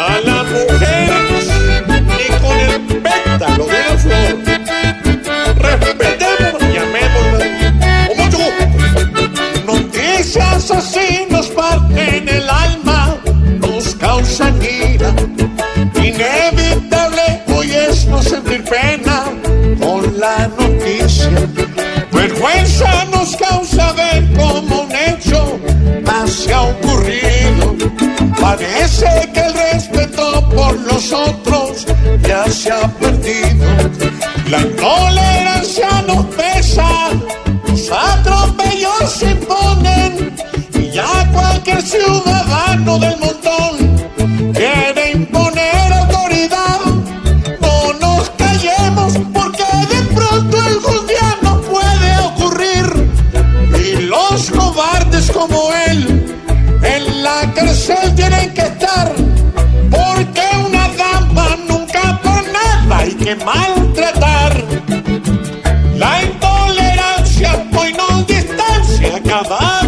A la mujer ni con el pétalo de la flor. Respetemos y amémosla con mucho gusto. Noticias así nos parten el alma, nos causan ira. Inevitable hoy es no sentir pena con la noticia. Vergüenza nos causa ver como un hecho se ha ocurrido. Parece que el respeto por los otros ya se ha perdido. La intolerancia nos pesa, los atropellos se imponen y ya cualquier ciudadano que estar porque una dama nunca por nada hay que maltratar. La intolerancia hoy no distancia cada